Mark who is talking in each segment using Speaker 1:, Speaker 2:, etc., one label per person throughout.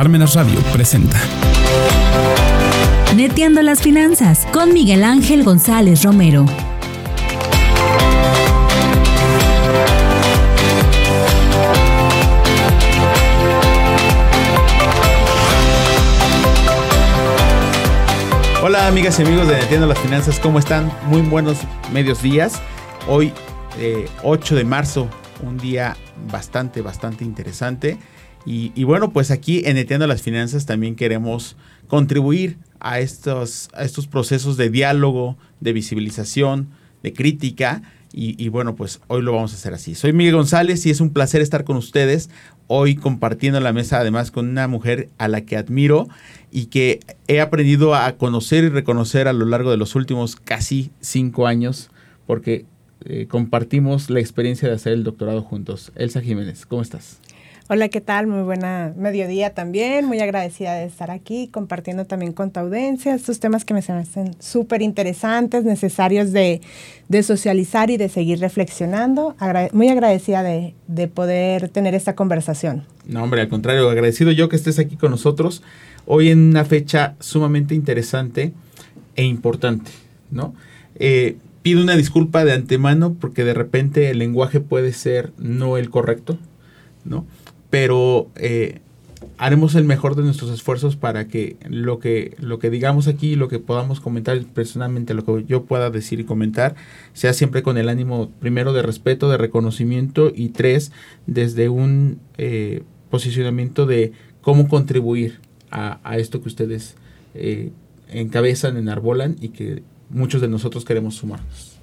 Speaker 1: Parmenas Radio presenta.
Speaker 2: Neteando las finanzas con Miguel Ángel González Romero.
Speaker 3: Hola amigas y amigos de Neteando las Finanzas, ¿cómo están? Muy buenos medios días. Hoy, 8 eh, de marzo, un día bastante, bastante interesante. Y, bueno, pues aquí en Neteando las Finanzas también queremos contribuir a estos, a estos procesos de diálogo, de visibilización, de crítica. Y, y, bueno, pues hoy lo vamos a hacer así. Soy Miguel González y es un placer estar con ustedes hoy compartiendo la mesa además con una mujer a la que admiro y que he aprendido a conocer y reconocer a lo largo de los últimos casi cinco años porque eh, compartimos la experiencia de hacer el doctorado juntos. Elsa Jiménez, ¿cómo estás?
Speaker 4: Hola, ¿qué tal? Muy buena mediodía también. Muy agradecida de estar aquí compartiendo también con tu audiencia estos temas que me hacen súper interesantes, necesarios de, socializar y de seguir reflexionando. muy agradecida de, de, poder tener esta conversación.
Speaker 3: No, hombre, al contrario, agradecido yo que estés aquí con nosotros hoy en una fecha sumamente interesante e importante, ¿no? Eh, pido una disculpa de antemano porque de repente el lenguaje puede ser no el correcto, ¿no? Pero eh, haremos el mejor de nuestros esfuerzos para que lo que lo que digamos aquí, lo que podamos comentar personalmente, lo que yo pueda decir y comentar, sea siempre con el ánimo primero de respeto, de reconocimiento y tres desde un eh, posicionamiento de cómo contribuir a, esto que ustedes eh, encabezan, enarbolan y que muchos de nosotros queremos sumarnos.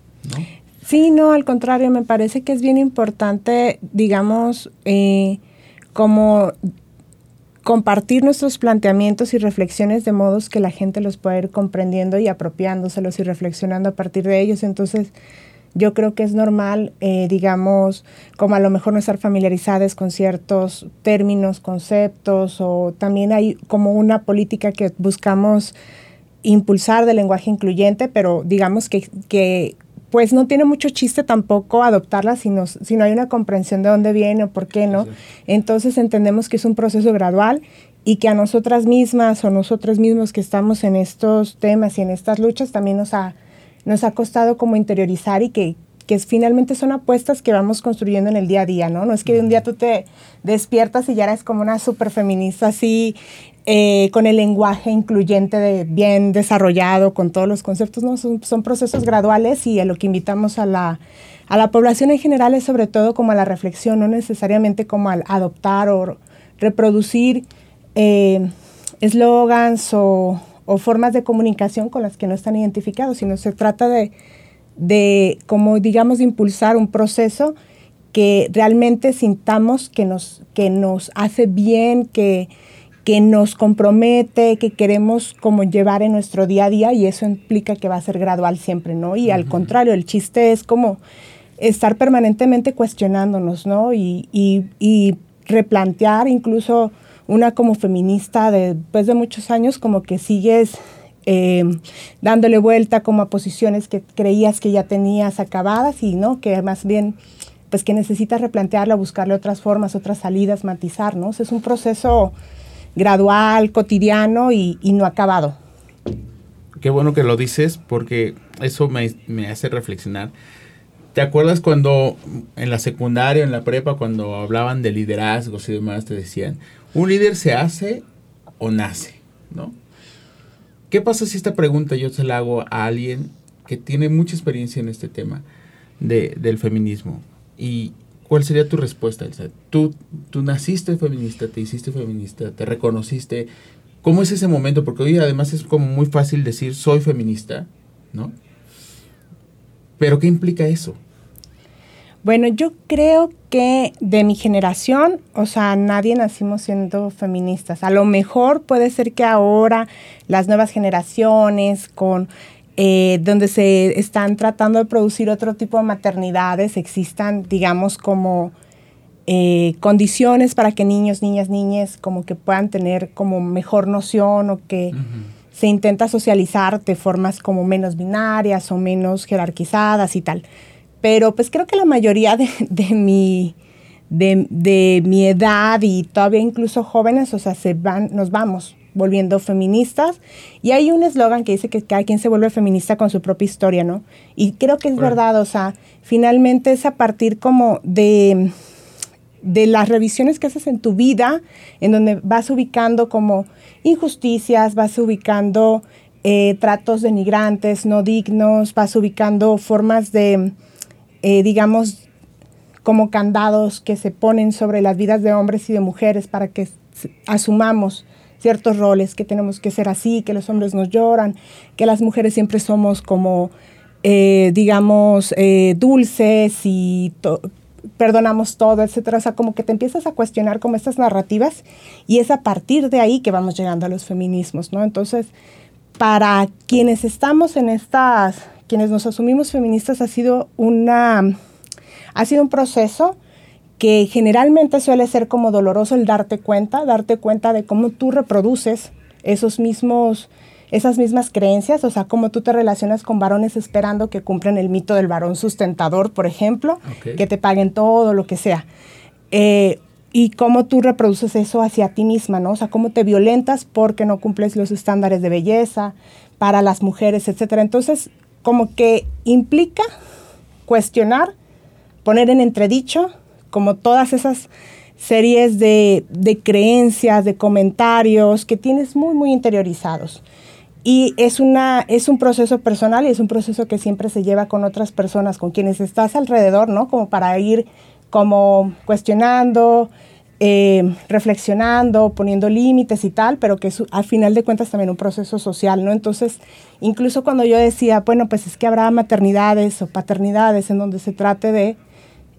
Speaker 4: Sí, no, al contrario, me parece que es bien importante, digamos, eh, como compartir nuestros planteamientos y reflexiones de modos que la gente los pueda ir comprendiendo y apropiándoselos y reflexionando a partir de ellos. Entonces, yo creo que es normal, eh, digamos, como a lo mejor no estar familiarizadas con ciertos términos, conceptos, o también hay como una política que buscamos impulsar de lenguaje incluyente, pero digamos que, que pues no tiene mucho chiste tampoco adoptarla si, si no hay una comprensión de dónde viene o por qué no. Entonces entendemos que es un proceso gradual y que a nosotras mismas o nosotros mismos que estamos en estos temas y en estas luchas también nos ha, nos ha costado como interiorizar y que, que finalmente son apuestas que vamos construyendo en el día a día, ¿no? No es que de un día tú te despiertas y ya eres como una super feminista así eh, con el lenguaje incluyente de bien desarrollado, con todos los conceptos, ¿no? Son, son, procesos graduales y a lo que invitamos a la, a la población en general es sobre todo como a la reflexión, no necesariamente como al adoptar o reproducir eh, eslogans o, o, formas de comunicación con las que no están identificados, sino se trata de, de como digamos, impulsar un proceso que realmente sintamos que nos, que nos hace bien, que que nos compromete, que queremos como llevar en nuestro día a día y eso implica que va a ser gradual siempre, ¿no? Y al contrario, el chiste es como estar permanentemente cuestionándonos, ¿no? Y, y, replantear incluso una como feminista de, después de muchos años como que sigues eh, dándole vuelta como a posiciones que creías que ya tenías acabadas y no, que más bien pues que necesitas replantearla, buscarle otras formas, otras salidas, matizar, ¿no? es un proceso gradual, cotidiano y, no acabado.
Speaker 3: Qué bueno que lo dices porque eso me, hace reflexionar. ¿Te acuerdas cuando en la secundaria, en la prepa, cuando hablaban de liderazgos y demás, te decían, un líder se hace o nace, ¿no? ¿Qué pasa si esta pregunta yo se la hago a alguien que tiene mucha experiencia en este tema de, del feminismo y, ¿Cuál sería tu respuesta, Elsa? ¿Tú, tú naciste feminista, te hiciste feminista, te reconociste. ¿Cómo es ese momento? Porque hoy además es como muy fácil decir soy feminista, ¿no? Pero ¿qué implica eso?
Speaker 4: Bueno, yo creo que de mi generación, o sea, nadie nacimos siendo feministas. A lo mejor puede ser que ahora las nuevas generaciones con eh, donde se están tratando de producir otro tipo de maternidades, existan, digamos, como eh, condiciones para que niños, niñas, niñas, como que puedan tener como mejor noción o que se intenta socializar de formas como menos binarias o menos jerarquizadas y tal. Pero pues creo que la mayoría de, mi, de, mi edad y todavía incluso jóvenes, o sea, se van, nos vamos volviendo feministas. Y hay un eslogan que dice que cada quien se vuelve feminista con su propia historia, ¿no? Y creo que es verdad, o sea, finalmente es a partir como de, de las revisiones que haces en tu vida, en donde vas ubicando como injusticias, vas ubicando eh, tratos denigrantes, no dignos, vas ubicando formas de, eh, digamos, como candados que se ponen sobre las vidas de hombres y de mujeres para que asumamos ciertos roles, que tenemos que ser así, que los hombres nos lloran, que las mujeres siempre somos como, eh, digamos, eh, dulces y perdonamos todo, etcétera. O sea, como que te empiezas a cuestionar como estas narrativas y es a partir de ahí que vamos llegando a los feminismos, ¿no? Entonces, para quienes estamos en estas, quienes nos asumimos feministas, ha sido una ha sido un proceso que generalmente suele ser como doloroso el darte cuenta, darte cuenta de cómo tú reproduces esos mismos, esas mismas creencias, o sea, cómo tú te relacionas con varones esperando que cumplan el mito del varón sustentador, por ejemplo, que te paguen todo, lo que sea. Eh, y cómo tú reproduces eso hacia ti misma, ¿no? O sea, cómo te violentas porque no cumples los estándares de belleza para las mujeres, etcétera. Entonces, como que implica cuestionar poner en entredicho como todas esas series de, creencias, de comentarios que tienes muy, muy interiorizados. Y es, una, es un proceso personal y es un proceso que siempre se lleva con otras personas, con quienes estás alrededor, ¿no? Como para ir como cuestionando, eh, reflexionando, poniendo límites y tal, pero que es al final de cuentas también un proceso social, ¿no? Entonces, incluso cuando yo decía, bueno, pues es que habrá maternidades o paternidades en donde se trate de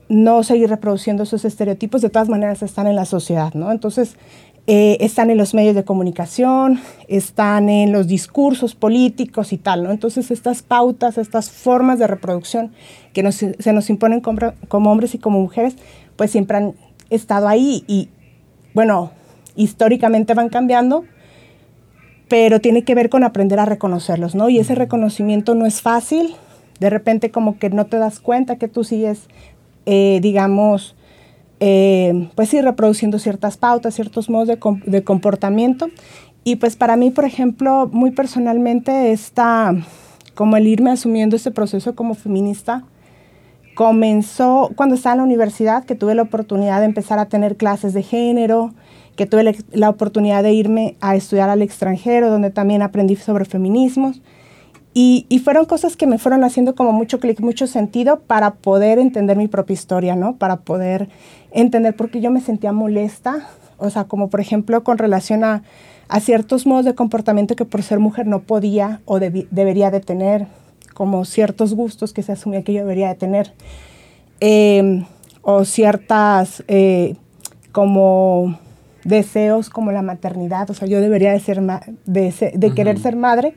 Speaker 4: no seguir reproduciendo esos estereotipos, de todas maneras están en la sociedad, ¿no? Entonces, eh, están en los medios de comunicación, están en los discursos políticos y tal, ¿no? Entonces, estas pautas, estas formas de reproducción que se nos imponen como, como, hombres y como mujeres, pues siempre han estado ahí y, bueno, históricamente van cambiando, pero tiene que ver con aprender a reconocerlos, ¿no? Y ese reconocimiento no es fácil, de repente como que no te das cuenta que tú sigues eh, digamos, eh, pues sí, reproduciendo ciertas pautas, ciertos modos de, comportamiento. Y pues para mí, por ejemplo, muy personalmente está como el irme asumiendo este proceso como feminista, comenzó cuando estaba en la universidad, que tuve la oportunidad de empezar a tener clases de género, que tuve la oportunidad de irme a estudiar al extranjero, donde también aprendí sobre feminismos. Y, fueron cosas que me fueron haciendo como mucho clic, mucho sentido para poder entender mi propia historia, ¿no? Para poder entender por qué yo me sentía molesta, o sea, como por ejemplo con relación a, ciertos modos de comportamiento que por ser mujer no podía o debería de tener, como ciertos gustos que se asumía que yo debería de tener, em, o ciertas eh, como deseos como la maternidad, o sea, yo debería de ser de, de querer ser madre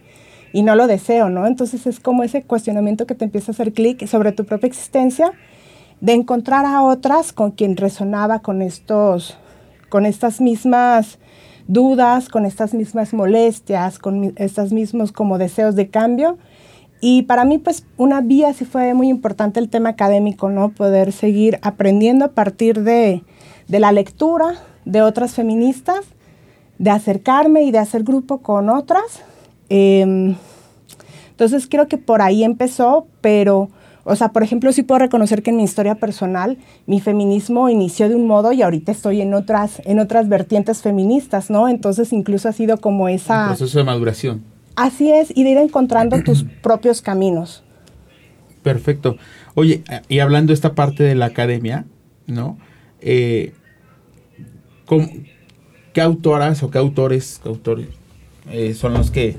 Speaker 4: y no lo deseo, ¿no? Entonces es como ese cuestionamiento que te empieza a hacer clic sobre tu propia existencia, de encontrar a otras con quien resonaba con estos, con estas mismas dudas, con estas mismas molestias, con estos mismos como deseos de cambio. Y para mí, pues, una vía sí fue muy importante el tema académico, ¿no? Poder seguir aprendiendo a partir de, de la lectura de otras feministas, de acercarme y de hacer grupo con otras Em, entonces creo que por ahí empezó, pero, o sea, por ejemplo, sí puedo reconocer que en mi historia personal mi feminismo inició de un modo y ahorita estoy en otras, en otras vertientes feministas, ¿no? Entonces incluso ha sido como esa...
Speaker 3: Un proceso de maduración.
Speaker 4: Así es, y de ir encontrando tus propios caminos.
Speaker 3: Perfecto. Oye, y hablando de esta parte de la academia, ¿no? Eh, ¿Qué autoras o qué autores, autores eh, son los que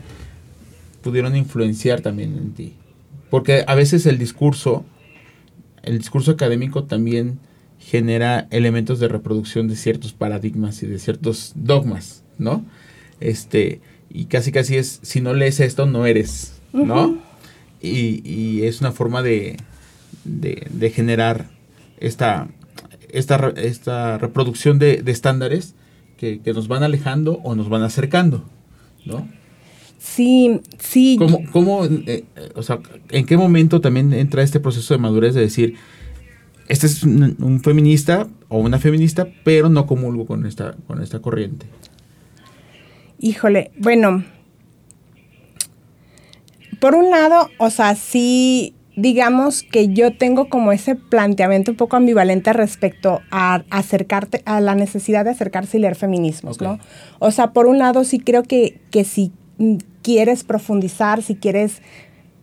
Speaker 3: pudieron influenciar también en ti. Porque a veces el discurso, el discurso académico también genera elementos de reproducción de ciertos paradigmas y de ciertos dogmas, ¿no? Este, y casi casi es, si no lees esto, no eres, ¿no? y, es una forma de, de, generar esta, esta, esta reproducción de, estándares que, que, nos van alejando o nos van acercando, ¿no?
Speaker 4: Sí, sí.
Speaker 3: ¿Cómo, cómo eh, o sea, en qué momento también entra este proceso de madurez de decir, este es un, feminista o una feminista, pero no comulgo con esta, con esta corriente.
Speaker 4: Híjole, bueno, por un lado, o sea, sí, digamos que yo tengo como ese planteamiento un poco ambivalente respecto a acercarte, a la necesidad de acercarse y leer feminismos, ¿no? O sea, por un lado sí creo que, que si quieres profundizar, si quieres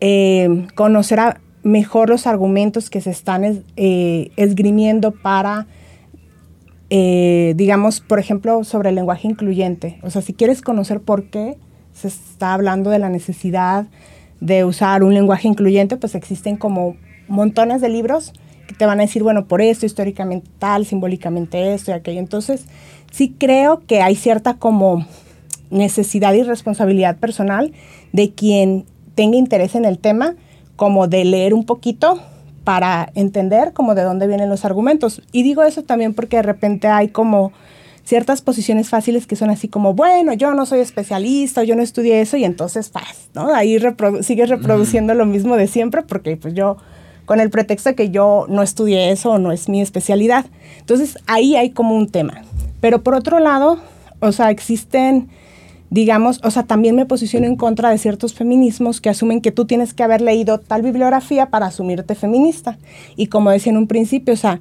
Speaker 4: eh, conocer mejor los argumentos que se están eh, esgrimiendo para, eh, digamos, por ejemplo, sobre el lenguaje incluyente. O sea, si quieres conocer por qué se está hablando de la necesidad de usar un lenguaje incluyente, pues existen como montones de libros que te van a decir, bueno, por esto, históricamente tal, simbólicamente esto y aquello. Entonces, sí creo que hay cierta como necesidad y responsabilidad personal de quien tenga interés en el tema, como de leer un poquito para entender como de dónde vienen los argumentos. Y digo eso también porque de repente hay como ciertas posiciones fáciles que son así como, bueno, yo no soy especialista, yo no estudié eso y entonces paz, ¿no? Ahí sigues reproduciendo lo mismo de siempre porque pues yo, con el pretexto de que yo no estudié eso o no es mi especialidad. Entonces ahí hay como un tema. Pero por otro lado, o sea, existen digamos, o sea, también me posiciono en contra de ciertos feminismos que asumen que tú tienes que haber leído tal bibliografía para asumirte feminista. Y como decía en un principio, o sea,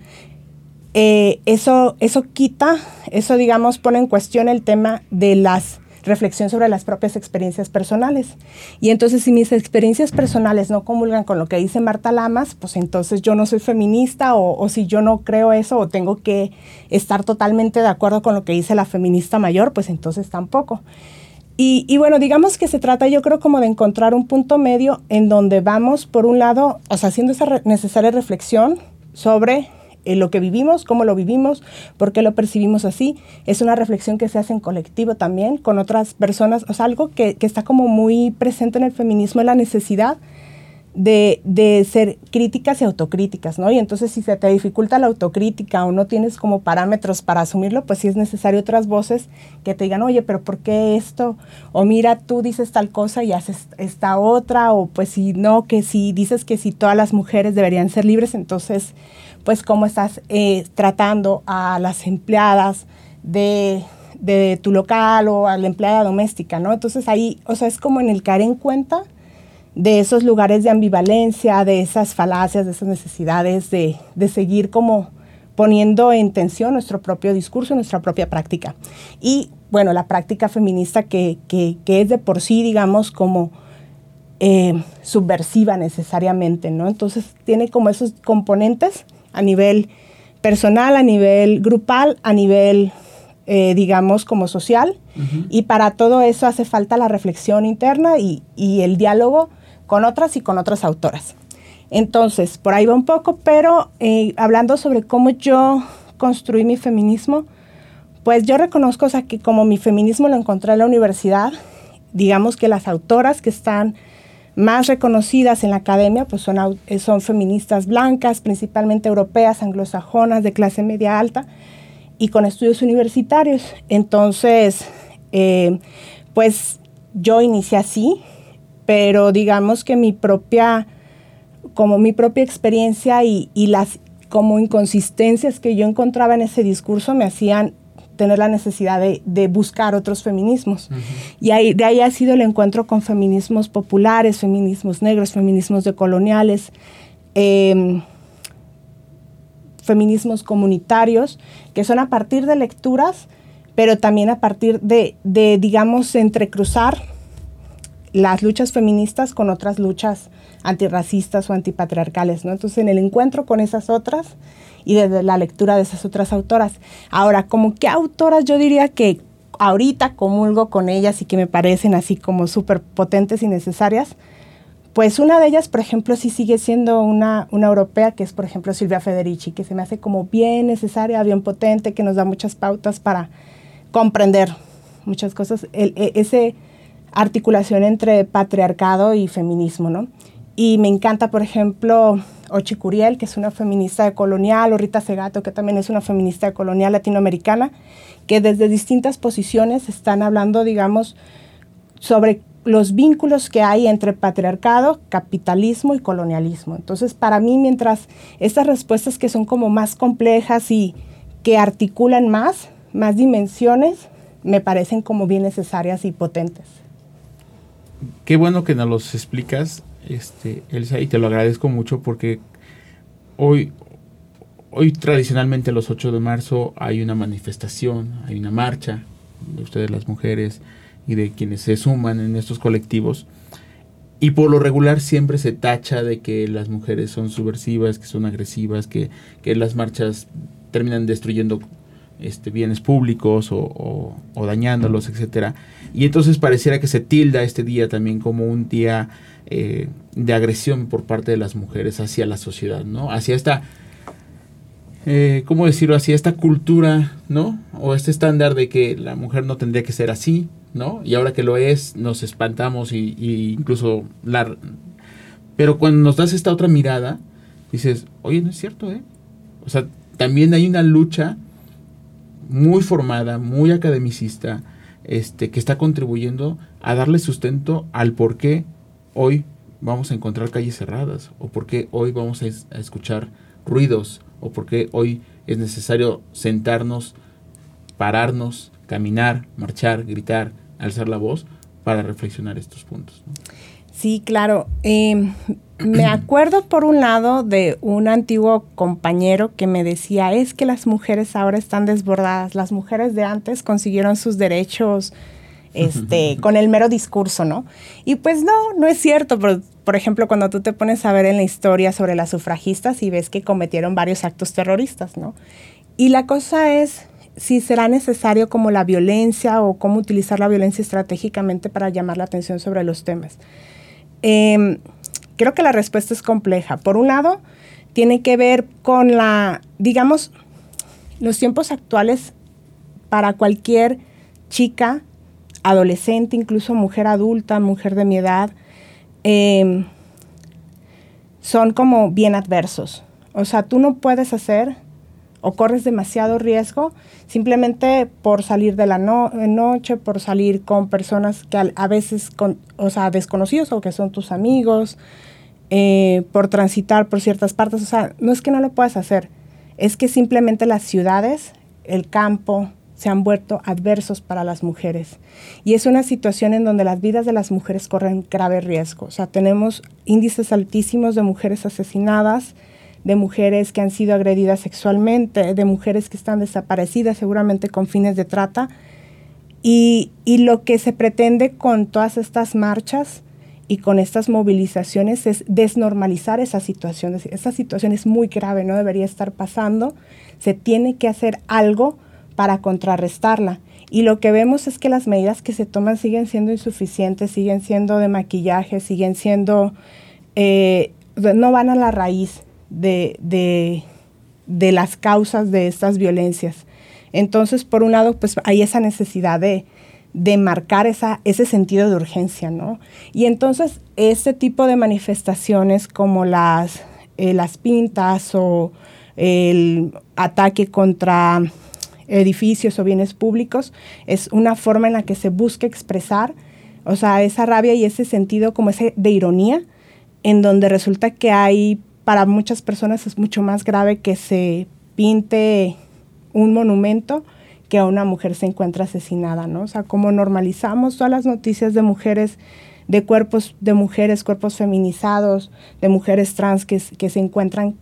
Speaker 4: eh, eso, eso quita, eso digamos pone en cuestión el tema de las reflexión sobre las propias experiencias personales. Y entonces si mis experiencias personales no comulgan con lo que dice Marta Lamas, pues entonces yo no soy feminista o, si yo no creo eso o tengo que estar totalmente de acuerdo con lo que dice la feminista mayor, pues entonces tampoco. Y, bueno, digamos que se trata yo creo como de encontrar un punto medio en donde vamos, por un lado, o sea, haciendo esa necesaria reflexión sobre eh, lo que vivimos, cómo lo vivimos, por qué lo percibimos así. Es una reflexión que se hace en colectivo también, con otras personas. O sea, algo que, que está como muy presente en el feminismo es la necesidad de, de, ser críticas y autocríticas, ¿no? Y entonces si se te dificulta la autocrítica o no tienes como parámetros para asumirlo, pues sí es necesario otras voces que te digan, oye, pero ¿por qué esto? O mira, tú dices tal cosa y haces esta otra, o pues si no, que si dices que si todas las mujeres deberían ser libres, entonces pues cómo estás eh, tratando a las empleadas de, tu local o a la empleada doméstica, ¿no? Entonces ahí, o sea, es como en el caer en cuenta de esos lugares de ambivalencia, de esas falacias, de esas necesidades de, seguir como poniendo en tensión nuestro propio discurso, nuestra propia práctica. Y bueno, la práctica feminista que, es de por sí, digamos, como eh, subversiva necesariamente, ¿no? Entonces tiene como esos componentes a nivel personal, a nivel grupal, a nivel, eh, digamos, como social. Y para todo eso hace falta la reflexión interna y, el diálogo con otras y con otras autoras. Entonces, por ahí va un poco, pero eh, hablando sobre cómo yo construí mi feminismo, pues yo reconozco o sea, que como mi feminismo lo encontré en la universidad, digamos que las autoras que están más reconocidas en la academia pues son, eh, son feministas blancas, principalmente europeas, anglosajonas, de clase media alta y con estudios universitarios. Entonces, eh, pues yo inicié así, pero digamos que mi propia, como mi propia experiencia y, y las como inconsistencias que yo encontraba en ese discurso me hacían tener la necesidad de, buscar otros feminismos. Y ahí, de ahí ha sido el encuentro con feminismos populares, feminismos negros, feminismos decoloniales, em, feminismos comunitarios, que son a partir de lecturas, pero también a partir de, de digamos, entrecruzar las luchas feministas con otras luchas antirracistas o antipatriarcales, ¿no? Entonces, en el encuentro con esas otras y desde la lectura de esas otras autoras. Ahora, como qué autoras yo diría que ahorita comulgo con ellas y que me parecen así como súper potentes y necesarias, pues una de ellas, por ejemplo, sí sigue siendo una, una europea, que es, por ejemplo, Silvia Federici, que se me hace como bien necesaria, bien potente, que nos da muchas pautas para comprender muchas cosas. El, e, ese articulación entre patriarcado y feminismo, ¿no? Y me encanta, por ejemplo, Ochi Curiel, que es una feminista colonial, o Rita Segato, que también es una feminista colonial latinoamericana, que desde distintas posiciones están hablando, digamos, sobre los vínculos que hay entre patriarcado, capitalismo y colonialismo. Entonces, para mí, mientras estas respuestas que son como más complejas y que articulan más, más dimensiones, me parecen como bien necesarias y potentes.
Speaker 3: Qué bueno que nos los explicas, este, Elsa, y te lo agradezco mucho porque hoy, hoy tradicionalmente los 8 de marzo hay una manifestación, hay una marcha de ustedes las mujeres y de quienes se suman en estos colectivos. Y por lo regular siempre se tacha de que las mujeres son subversivas, que son agresivas, que, que las marchas terminan destruyendo este, bienes públicos o, dañándolos, etcétera. Y entonces pareciera que se tilda este día también como un día eh, de agresión por parte de las mujeres hacia la sociedad, ¿no? Hacia esta, eh, ¿cómo decirlo? Hacia esta cultura, ¿no? O este estándar de que la mujer no tendría que ser así, ¿no? Y ahora que lo es, nos espantamos y, incluso la... Pero cuando nos das esta otra mirada, dices, oye, no es cierto, ¿eh? O sea, también hay una lucha muy formada, muy academicista, este, que está contribuyendo a darle sustento al por qué hoy vamos a encontrar calles cerradas, o por qué hoy vamos a, a escuchar ruidos, o por qué hoy es necesario sentarnos, pararnos, caminar, marchar, gritar, alzar la voz para reflexionar estos puntos.
Speaker 4: Sí, claro. Eh, me acuerdo por un lado de un antiguo compañero que me decía, es que las mujeres ahora están desbordadas, las mujeres de antes consiguieron sus derechos este, con el mero discurso, ¿no? Y pues no, no es cierto. Por, por ejemplo, cuando tú te pones a ver en la historia sobre las sufragistas y ves que cometieron varios actos terroristas, ¿no? Y la cosa es si será necesario como la violencia o cómo utilizar la violencia estratégicamente para llamar la atención sobre los temas. Em, creo que la respuesta es compleja. Por un lado, tiene que ver con la, digamos, los tiempos actuales para cualquier chica, adolescente, incluso mujer adulta, mujer de mi edad, em, son como bien adversos. O sea, tú no puedes hacer o corres demasiado riesgo simplemente por salir de la noche, por salir con personas que a, veces, con, o sea, desconocidos o que son tus amigos, eh, por transitar por ciertas partes. O sea, no es que no lo puedas hacer, es que simplemente las ciudades, el campo, se han vuelto adversos para las mujeres. Y es una situación en donde las vidas de las mujeres corren grave riesgo. O sea, tenemos índices altísimos de mujeres asesinadas, de mujeres que han sido agredidas sexualmente, de mujeres que están desaparecidas seguramente con fines de trata. Y, lo que se pretende con todas estas marchas y con estas movilizaciones es desnormalizar esa situación. Esa situación es muy grave, no debería estar pasando. Se tiene que hacer algo para contrarrestarla. Y lo que vemos es que las medidas que se toman siguen siendo insuficientes, siguen siendo de maquillaje, siguen siendo, eh, no van a la raíz de, las causas de estas violencias. Entonces, por un lado, pues hay esa necesidad de, marcar esa, ese sentido de urgencia, ¿no? Y entonces, este tipo de manifestaciones como las, eh, las pintas o el ataque contra edificios o bienes públicos es una forma en la que se busca expresar, o sea, esa rabia y ese sentido como ese de ironía, en donde resulta que hay para muchas personas es mucho más grave que se pinte un monumento que a una mujer se encuentra asesinada, ¿no? O sea, como normalizamos todas las noticias de mujeres, de cuerpos de mujeres, cuerpos feminizados, de mujeres trans que, que se encuentran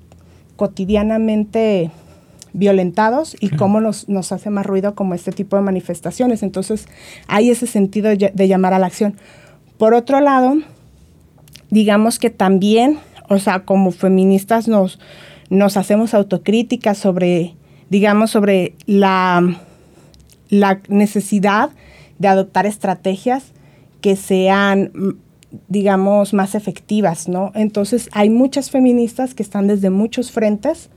Speaker 4: cotidianamente violentados y cómo nos, nos, hace más ruido como este tipo de manifestaciones. Entonces, hay ese sentido de llamar a la acción. Por otro lado, digamos que también o sea, como feministas nos, nos hacemos autocríticas sobre, digamos, sobre la, la necesidad de adoptar estrategias que sean, digamos, más efectivas, ¿no? Entonces, hay muchas feministas que están desde muchos frentes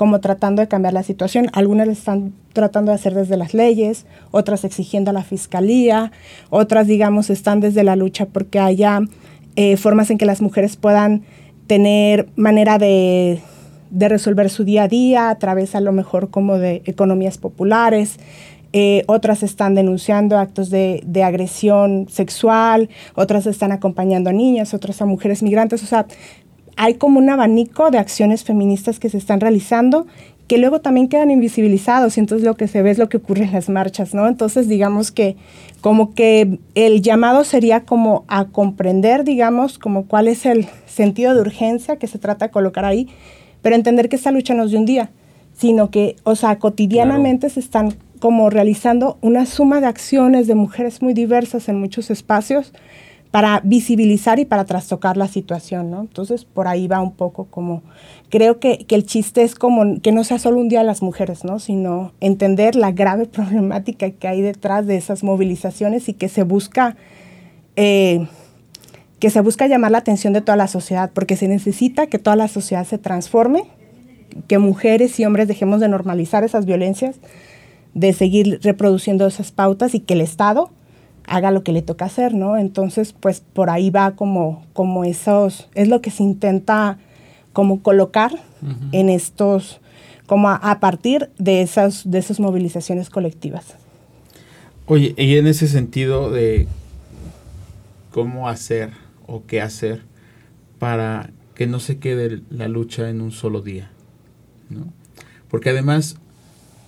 Speaker 4: como tratando de cambiar la situación. Algunas están tratando de hacer desde las leyes, otras exigiendo a la fiscalía, otras, digamos, están desde la lucha porque haya eh, formas en que las mujeres puedan tener manera de, resolver su día a día a través a lo mejor como de economías populares. eh, otras están denunciando actos de, de, agresión sexual, otras están acompañando a niñas, otras a mujeres migrantes. O sea, hay como un abanico de acciones feministas que se están realizando que luego también quedan invisibilizados y entonces lo que se ve es lo que ocurre en las marchas, ¿no? Entonces digamos que como que el llamado sería como a comprender, digamos, como cuál es el sentido de urgencia que se trata de colocar ahí, pero entender que esta lucha no es de un día, sino que, o sea, cotidianamente se están como realizando una suma de acciones de mujeres muy diversas en muchos espacios para visibilizar y para trastocar la situación, ¿no? Entonces, por ahí va un poco como, creo que, el chiste es como que no sea solo un día a las mujeres, ¿no? Sino entender la grave problemática que hay detrás de esas movilizaciones y que se busca, eh, que se busca llamar la atención de toda la sociedad, porque se necesita que toda la sociedad se transforme, que mujeres y hombres dejemos de normalizar esas violencias, de seguir reproduciendo esas pautas y que el Estado haga lo que le toca hacer, ¿no? Entonces, pues por ahí va como, como esos, es lo que se intenta como colocar en estos, como a, partir de esas, de esas movilizaciones colectivas.
Speaker 3: Oye, y en ese sentido de cómo hacer o qué hacer para que no se quede la lucha en un solo día, ¿no? Porque además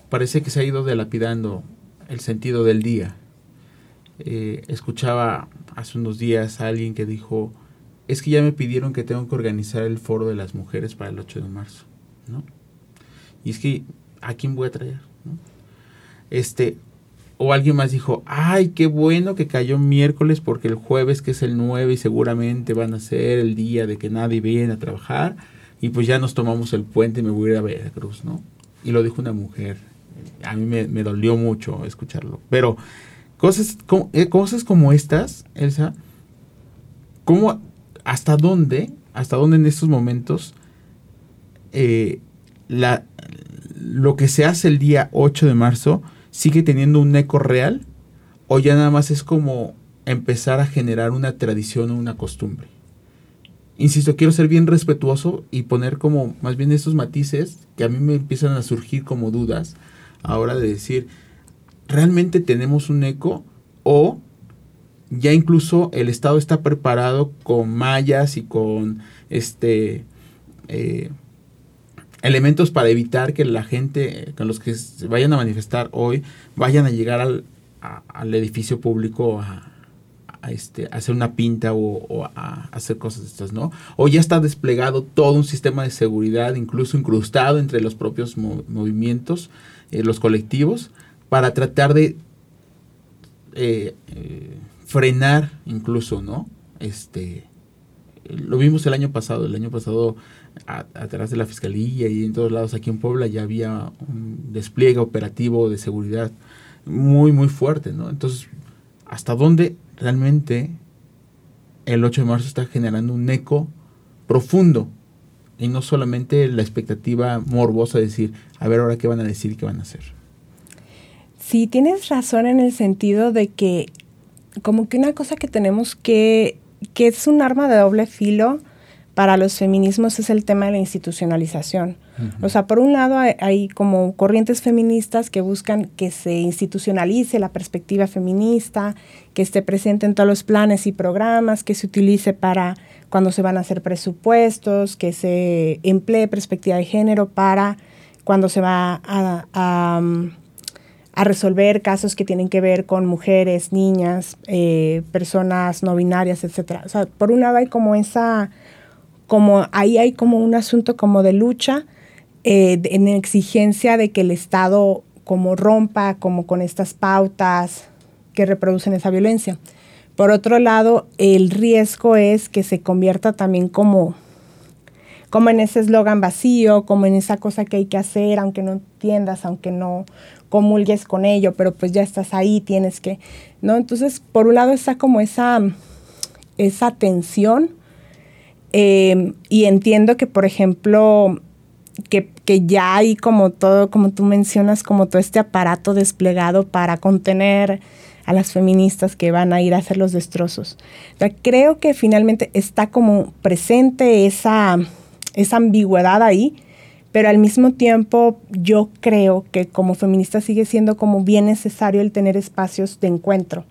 Speaker 3: parece que se ha ido delapidando el sentido del día. Eh, escuchaba hace unos días a alguien que dijo, es que ya me pidieron que tengo que organizar el foro de las mujeres para el 8 de marzo, ¿no? Y es que, ¿a quién voy a traer? Este, o alguien más dijo, ay, qué bueno que cayó miércoles porque el jueves que es el 9 y seguramente van a ser el día de que nadie viene a trabajar y pues ya nos tomamos el puente y me voy a ir a Veracruz, ¿no? Y lo dijo una mujer. A mí me, me dolió mucho escucharlo. Pero Cosas como, eh, cosas como estas, Elsa, ¿cómo, hasta dónde, hasta dónde en estos momentos eh, la, lo que se hace el día 8 de marzo sigue teniendo un eco real o ya nada más es como empezar a generar una tradición o una costumbre? Insisto, quiero ser bien respetuoso y poner como más bien estos matices que a mí me empiezan a surgir como dudas ahora de decir, realmente tenemos un eco o ya incluso el Estado está preparado con mallas y con este eh, elementos para evitar que la gente, con los que se vayan a manifestar hoy, vayan a llegar al, al edificio público a, este, hacer una pinta o, a hacer cosas de estas, ¿no? O ya está desplegado todo un sistema de seguridad, incluso incrustado entre los propios movimientos, eh, los colectivos, para tratar de eh, frenar incluso, ¿no? Este, lo vimos el año pasado, el año pasado atrás de la fiscalía y en todos lados aquí en Puebla ya había un despliegue operativo de seguridad muy, muy fuerte, ¿no? Entonces, ¿hasta dónde realmente el 8 de marzo está generando un eco profundo y no solamente la expectativa morbosa de decir, a ver ahora qué van a decir y qué van a hacer?
Speaker 4: Sí, tienes razón en el sentido de que como que una cosa que tenemos que, que es un arma de doble filo para los feminismos es el tema de la institucionalización. O sea, por un lado hay, como corrientes feministas que buscan que se institucionalice la perspectiva feminista, que esté presente en todos los planes y programas, que se utilice para cuando se van a hacer presupuestos, que se emplee perspectiva de género para cuando se va a a resolver casos que tienen que ver con mujeres, niñas, eh, personas no binarias, etc. O sea, por un lado hay como esa, como ahí hay como un asunto como de lucha, eh, en exigencia de que el Estado como rompa como con estas pautas que reproducen esa violencia. Por otro lado, el riesgo es que se convierta también como como en ese eslogan vacío, como en esa cosa que hay que hacer, aunque no entiendas, aunque no comulgues con ello, pero pues ya estás ahí, tienes que, ¿no? Entonces, por un lado está como esa, esa tensión eh, y entiendo que, por ejemplo, que, que, ya hay como todo, como tú mencionas, como todo este aparato desplegado para contener a las feministas que van a ir a hacer los destrozos. creo que finalmente está como presente esa esa ambigüedad ahí, pero al mismo tiempo yo creo que como feminista sigue siendo como bien necesario el tener espacios de encuentro.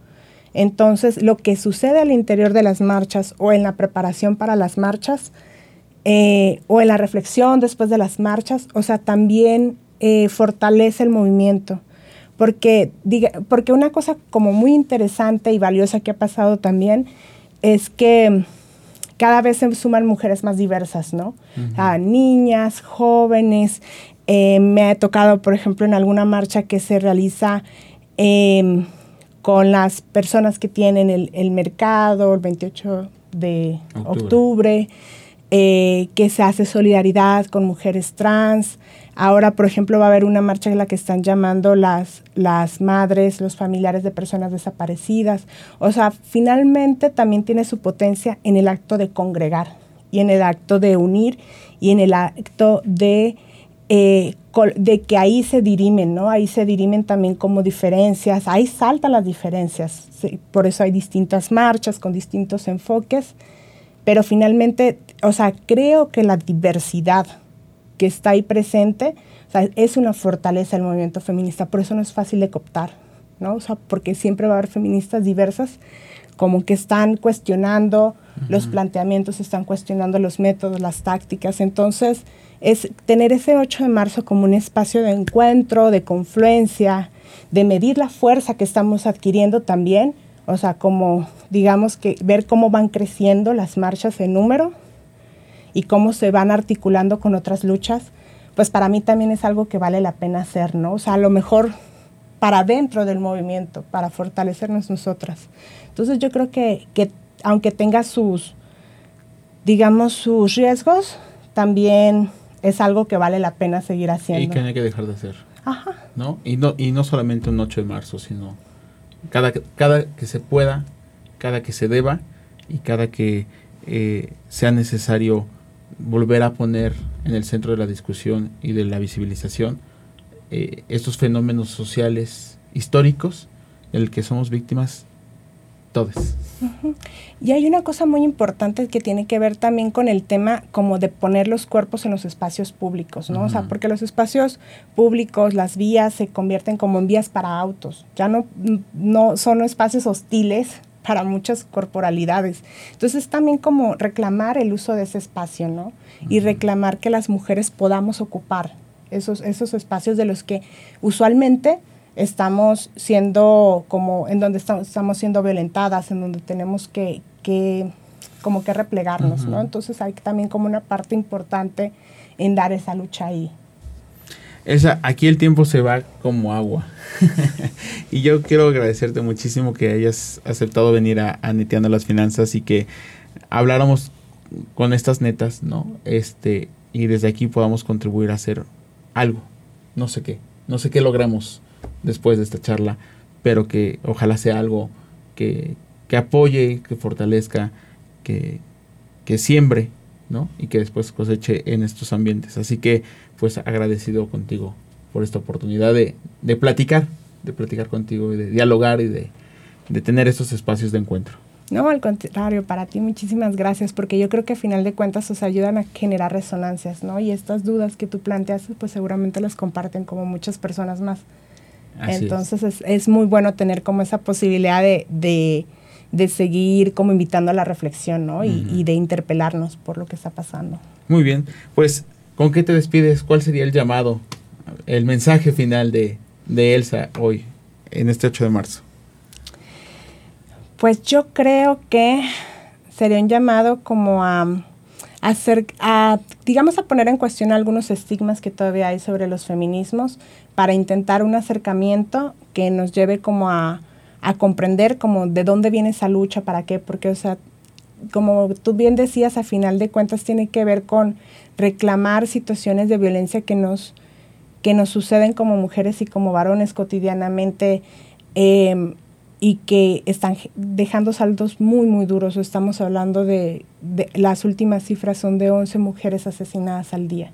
Speaker 4: Entonces, lo que sucede al interior de las marchas o en la preparación para las marchas, eh, o en la reflexión después de las marchas, o sea, también eh, fortalece el movimiento. Porque, diga, porque una cosa como muy interesante y valiosa que ha pasado también es que cada vez se suman mujeres más diversas, ¿no? niñas, jóvenes. Eh, me ha tocado, por ejemplo, en alguna marcha que se realiza em, con las personas que tienen el, mercado el 28 de octubre, eh, que se hace solidaridad con mujeres trans. Ahora, por ejemplo, va a haber una marcha en la que están llamando las, las madres, los familiares de personas desaparecidas. O sea, finalmente también tiene su potencia en el acto de congregar y en el acto de unir y en el acto de, eh, de que ahí se dirimen, ¿no? Ahí se dirimen también como diferencias, ahí saltan las diferencias. Por eso hay distintas marchas con distintos enfoques, pero finalmente, o sea, creo que la diversidad que está ahí presente, es una fortaleza del movimiento feminista, por eso no es fácil de cooptar, ¿no? O sea, porque siempre va a haber feministas diversas como que están cuestionando los planteamientos, están cuestionando los métodos, las tácticas. Entonces, es tener ese 8 de marzo como un espacio de encuentro, de confluencia, de medir la fuerza que estamos adquiriendo también, o sea, como digamos que ver cómo van creciendo las marchas en número y cómo se van articulando con otras luchas, pues para mí también es algo que vale la pena hacer, ¿no? O sea, a lo mejor para dentro del movimiento, para fortalecernos nosotras. Entonces yo creo que, que aunque tenga sus, digamos, sus riesgos, también es algo que vale la pena seguir haciendo.
Speaker 3: Y que no hay que dejar de hacer. Ajá. ¿No? Y no, y no solamente un 8 de marzo, sino cada, cada que se pueda, cada que se deba y cada que eh, sea necesario volver a poner en el centro de la discusión y de la visibilización eh, estos fenómenos sociales históricos en el que somos víctimas todos.
Speaker 4: Y hay una cosa muy importante que tiene que ver también con el tema como de poner los cuerpos en los espacios públicos, ¿no? O sea, porque los espacios públicos, las vías se convierten como en vías para autos, ya no, no son espacios hostiles para muchas corporalidades. Entonces también como reclamar el uso de ese espacio, ¿no? Y reclamar que las mujeres podamos ocupar esos, esos espacios de los que usualmente estamos siendo como, en donde estamos, estamos siendo violentadas, en donde tenemos que, que como que replegarnos, ¿no? Entonces hay también como una parte importante en dar esa lucha ahí.
Speaker 3: Esa, aquí el tiempo se va como agua. y yo quiero agradecerte muchísimo que hayas aceptado venir a, a, Neteando las Finanzas y que habláramos con estas netas, ¿no? Este, y desde aquí podamos contribuir a hacer algo. No sé qué. No sé qué logramos después de esta charla, pero que ojalá sea algo que, que apoye, que fortalezca, que, que siembre, ¿no? Y que después coseche en estos ambientes. Así que pues agradecido contigo por esta oportunidad de, de platicar, de platicar contigo y de dialogar y de, de tener estos espacios de encuentro.
Speaker 4: No, al contrario, para ti muchísimas gracias, porque yo creo que a final de cuentas os ayudan a generar resonancias, ¿no? Y estas dudas que tú planteas, pues seguramente las comparten como muchas personas más. Entonces es. Es, muy bueno tener como esa posibilidad de, de, de, seguir como invitando a la reflexión, ¿no? Y, y de interpelarnos por lo que está pasando.
Speaker 3: Muy bien, pues ¿Con qué te despides? ¿Cuál sería el llamado, el mensaje final de, Elsa hoy, en este 8 de marzo?
Speaker 4: Pues yo creo que sería un llamado como a, hacer, a, digamos, a poner en cuestión algunos estigmas que todavía hay sobre los feminismos para intentar un acercamiento que nos lleve como a, a comprender como de dónde viene esa lucha, para qué, porque, o sea, como tú bien decías, a final de cuentas tiene que ver con reclamar situaciones de violencia que nos, que nos suceden como mujeres y como varones cotidianamente em, y que están dejando saldos muy, muy duros. Estamos hablando de, las últimas cifras son de 11 mujeres asesinadas al día.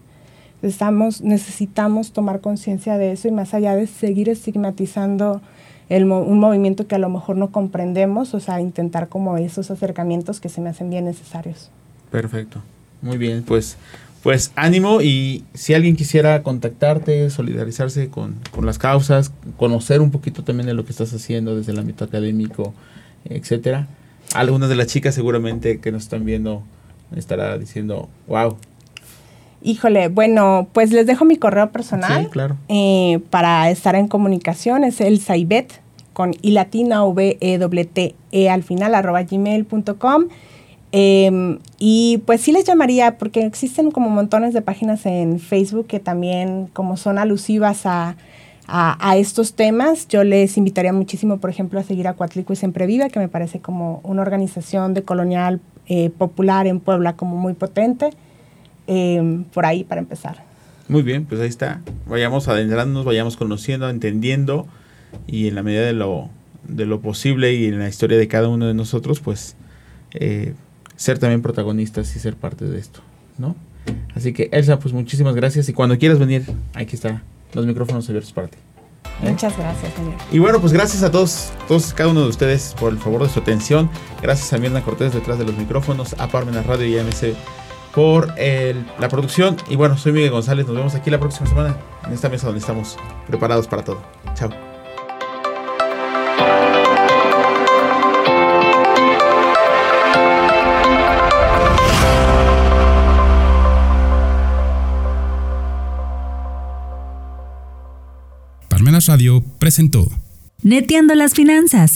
Speaker 4: Estamos, necesitamos tomar conciencia de eso y más allá de seguir estigmatizando un movimiento que a lo mejor no comprendemos, o sea, intentar como esos acercamientos que se me hacen bien necesarios.
Speaker 3: Perfecto. Muy bien, pues Pues ánimo y si alguien quisiera contactarte, solidarizarse con, con las causas, conocer un poquito también de lo que estás haciendo desde el ámbito académico, etcétera. Algunas de las chicas seguramente que nos están viendo estará diciendo, wow,
Speaker 4: Híjole, bueno, pues les dejo mi correo personal
Speaker 3: Sí, claro.
Speaker 4: eh, para estar en comunicación. Es el saibet con i latina v e w t e al final arroba gmail.com. Eh, y pues sí les llamaría porque existen como montones de páginas en Facebook que también como son alusivas a, a, a estos temas. Yo les invitaría muchísimo, por ejemplo, a seguir a Cuatlico y Siempre Viva, que me parece como una organización de colonial eh, popular en Puebla como muy potente. Eh, por ahí para empezar.
Speaker 3: Muy bien, pues ahí está. Vayamos adentrándonos, vayamos conociendo, entendiendo y en la medida de lo, de lo posible y en la historia de cada uno de nosotros, pues eh, ser también protagonistas y ser parte de esto, ¿no? Así que Elsa, pues muchísimas gracias y cuando quieras venir, aquí está, los micrófonos abiertos para ti. ¿eh?
Speaker 4: Muchas gracias, señor.
Speaker 3: Y bueno, pues gracias a todos, todos, cada uno de ustedes por el favor de su atención. Gracias a Mirna Cortés detrás de los micrófonos, a Parmenas Radio y a MC por el- la producción. Y bueno, soy Miguel González. Nos vemos aquí la próxima semana en esta mesa donde estamos preparados para todo. Chao.
Speaker 1: Parmenas Radio presentó
Speaker 2: Neteando las finanzas